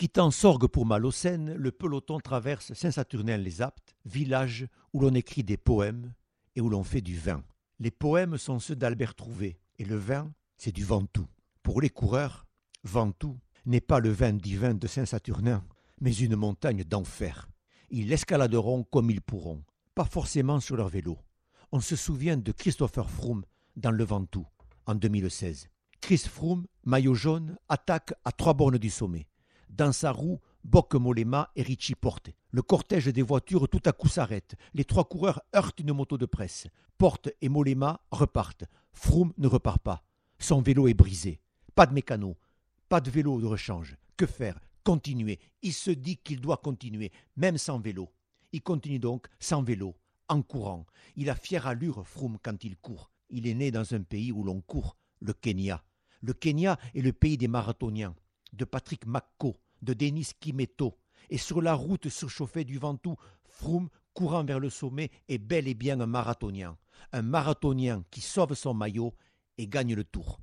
Quittant Sorgue pour Malocène, le peloton traverse Saint-Saturnin-les-Aptes, village où l'on écrit des poèmes et où l'on fait du vin. Les poèmes sont ceux d'Albert Trouvé, et le vin, c'est du Ventoux. Pour les coureurs, Ventoux n'est pas le vin divin de Saint-Saturnin, mais une montagne d'enfer. Ils l'escaladeront comme ils pourront, pas forcément sur leur vélo. On se souvient de Christopher Froome dans le Ventoux en 2016. Chris Froome, maillot jaune, attaque à trois bornes du sommet. Dans sa roue, Boc Molema et Richie Porte. Le cortège des voitures tout à coup s'arrête. Les trois coureurs heurtent une moto de presse. Porte et Molema repartent. Froome ne repart pas. Son vélo est brisé. Pas de mécano. Pas de vélo de rechange. Que faire? Continuer. Il se dit qu'il doit continuer, même sans vélo. Il continue donc sans vélo, en courant. Il a fière allure, Froome, quand il court. Il est né dans un pays où l'on court, le Kenya. Le Kenya est le pays des marathoniens de Patrick Makko, de Denis Kimeto, et sur la route surchauffée du Ventoux, Froome, courant vers le sommet, est bel et bien un marathonien. Un marathonien qui sauve son maillot et gagne le tour.